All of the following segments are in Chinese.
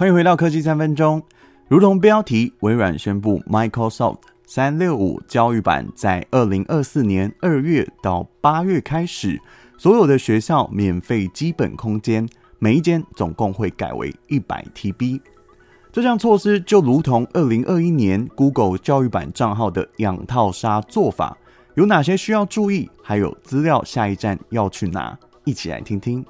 欢迎回到科技三分钟。如同标题，微软宣布 Microsoft 三六五教育版在二零二四年二月到八月开始，所有的学校免费基本空间，每一间总共会改为一百 TB。这项措施就如同二零二一年 Google 教育版账号的养套杀做法，有哪些需要注意？还有资料下一站要去哪？一起来听听。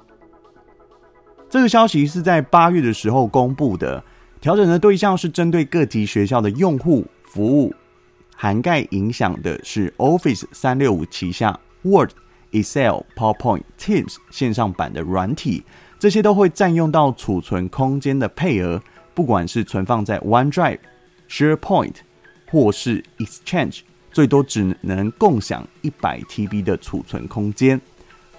这个消息是在八月的时候公布的，调整的对象是针对各级学校的用户服务，涵盖影响的是 Office 三六五旗下 Word、Excel、PowerPoint、Teams 线上版的软体，这些都会占用到储存空间的配额，不管是存放在 OneDrive、SharePoint 或是 Exchange，最多只能共享一百 TB 的储存空间。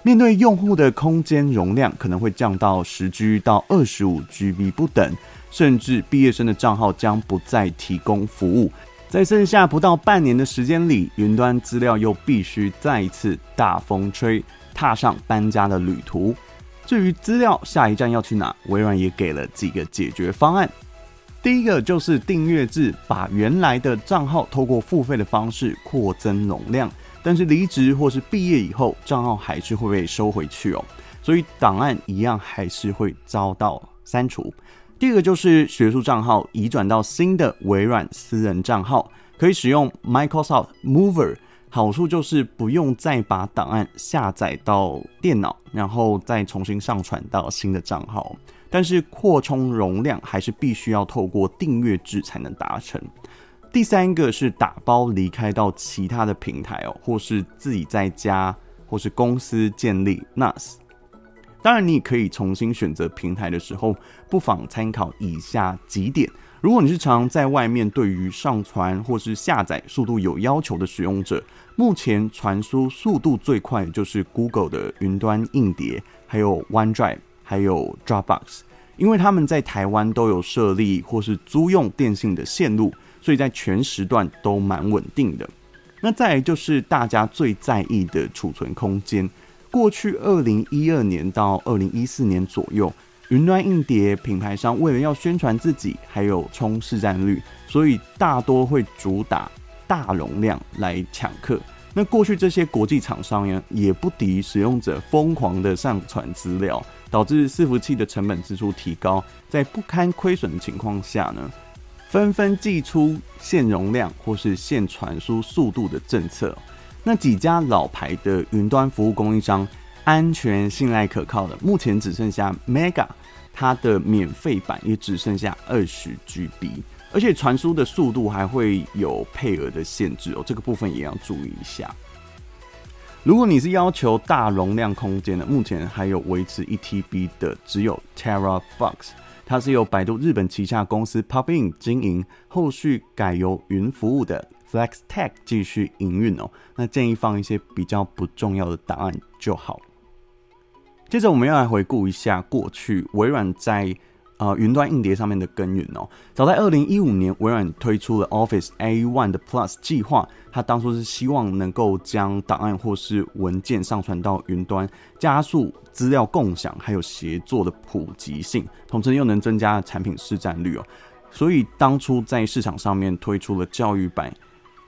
面对用户的空间容量可能会降到十 G 到二十五 GB 不等，甚至毕业生的账号将不再提供服务。在剩下不到半年的时间里，云端资料又必须再一次大风吹，踏上搬家的旅途。至于资料下一站要去哪，微软也给了几个解决方案。第一个就是订阅制，把原来的账号透过付费的方式扩增容量。但是离职或是毕业以后，账号还是会被收回去哦，所以档案一样还是会遭到删除。第二个就是学术账号移转到新的微软私人账号，可以使用 Microsoft Mover，好处就是不用再把档案下载到电脑，然后再重新上传到新的账号。但是扩充容量还是必须要透过订阅制才能达成。第三个是打包离开到其他的平台哦，或是自己在家，或是公司建立 NAS。当然，你也可以重新选择平台的时候，不妨参考以下几点。如果你是常在外面，对于上传或是下载速度有要求的使用者，目前传输速度最快的就是 Google 的云端硬碟，还有 OneDrive，还有 Dropbox，因为他们在台湾都有设立或是租用电信的线路。所以在全时段都蛮稳定的。那再来就是大家最在意的储存空间。过去二零一二年到二零一四年左右，云端硬碟品牌商为了要宣传自己，还有冲市占率，所以大多会主打大容量来抢客。那过去这些国际厂商呢，也不敌使用者疯狂的上传资料，导致伺服器的成本支出提高，在不堪亏损的情况下呢，纷纷祭出限容量或是限传输速度的政策，那几家老牌的云端服务供应商，安全、信赖、可靠的，目前只剩下 Mega，它的免费版也只剩下二十 GB，而且传输的速度还会有配额的限制哦，这个部分也要注意一下。如果你是要求大容量空间的，目前还有维持一 TB 的，只有 TerraBox。它是由百度日本旗下公司 PopIn 经营，后续改由云服务的 FlexTech 继续营运哦。那建议放一些比较不重要的档案就好。接着我们要来回顾一下过去微软在。呃，云端硬碟上面的耕耘哦，早在二零一五年，微软推出了 Office A1 的 Plus 计划，它当初是希望能够将档案或是文件上传到云端，加速资料共享，还有协作的普及性，同时又能增加产品市占率哦。所以当初在市场上面推出了教育版，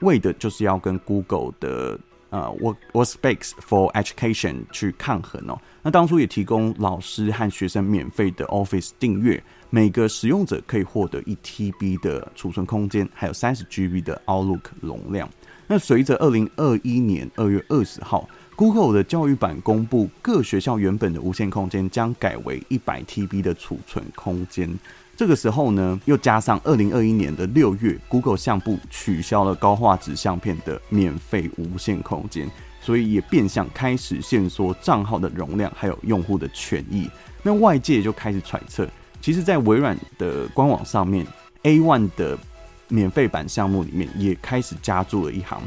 为的就是要跟 Google 的。呃 whatspace for Education 去抗衡哦。那当初也提供老师和学生免费的 Office 订阅，每个使用者可以获得一 TB 的储存空间，还有三十 GB 的 Outlook 容量。那随着二零二一年二月二十号，Google 的教育版公布，各学校原本的无线空间将改为一百 TB 的储存空间。这个时候呢，又加上二零二一年的六月，Google 相簿取消了高画质相片的免费无限空间，所以也变相开始限缩账号的容量，还有用户的权益。那外界就开始揣测，其实，在微软的官网上面，A One 的免费版项目里面也开始加注了一行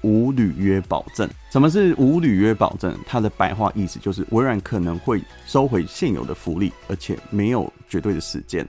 无履约保证。什么是无履约保证？它的白话意思就是微软可能会收回现有的福利，而且没有绝对的时间。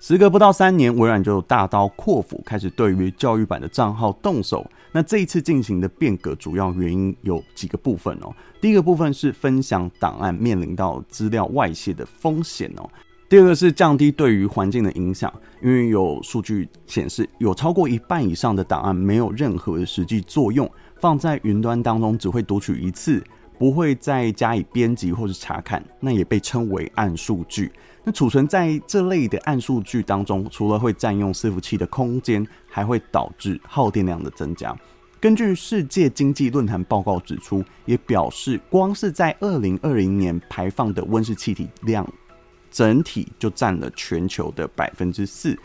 时隔不到三年，微软就大刀阔斧开始对于教育版的账号动手。那这一次进行的变革，主要原因有几个部分哦。第一个部分是分享档案面临到资料外泄的风险哦。第二个是降低对于环境的影响，因为有数据显示，有超过一半以上的档案没有任何的实际作用，放在云端当中只会读取一次，不会再加以编辑或是查看，那也被称为暗数据。那储存在这类的暗数据当中，除了会占用伺服器的空间，还会导致耗电量的增加。根据世界经济论坛报告指出，也表示光是在二零二零年排放的温室气体量。整体就占了全球的百分之四。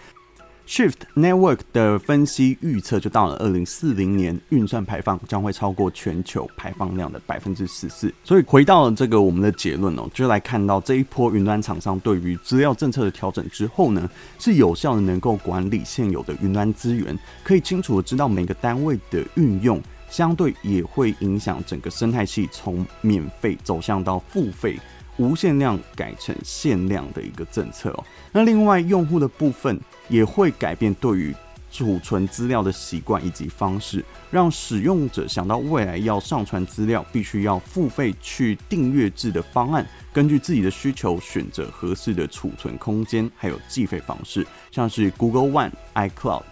Shift Network 的分析预测，就到了二零四零年，运算排放将会超过全球排放量的百分之十四。所以回到了这个我们的结论哦，就来看到这一波云端厂商对于资料政策的调整之后呢，是有效的能够管理现有的云端资源，可以清楚的知道每个单位的运用，相对也会影响整个生态系从免费走向到付费。无限量改成限量的一个政策哦。那另外，用户的部分也会改变对于储存资料的习惯以及方式，让使用者想到未来要上传资料，必须要付费去订阅制的方案，根据自己的需求选择合适的储存空间，还有计费方式，像是 Google One、iCloud、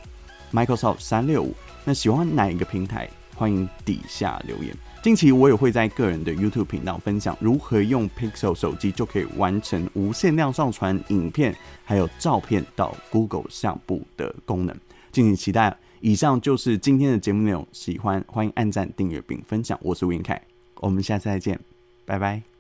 Microsoft 三六五。那喜欢哪一个平台？欢迎底下留言。近期我也会在个人的 YouTube 频道分享如何用 Pixel 手机就可以完成无限量上传影片还有照片到 Google 相簿的功能，敬请期待。以上就是今天的节目内容，喜欢欢迎按赞、订阅并分享。我是吴晏恺，我们下次再见，拜拜。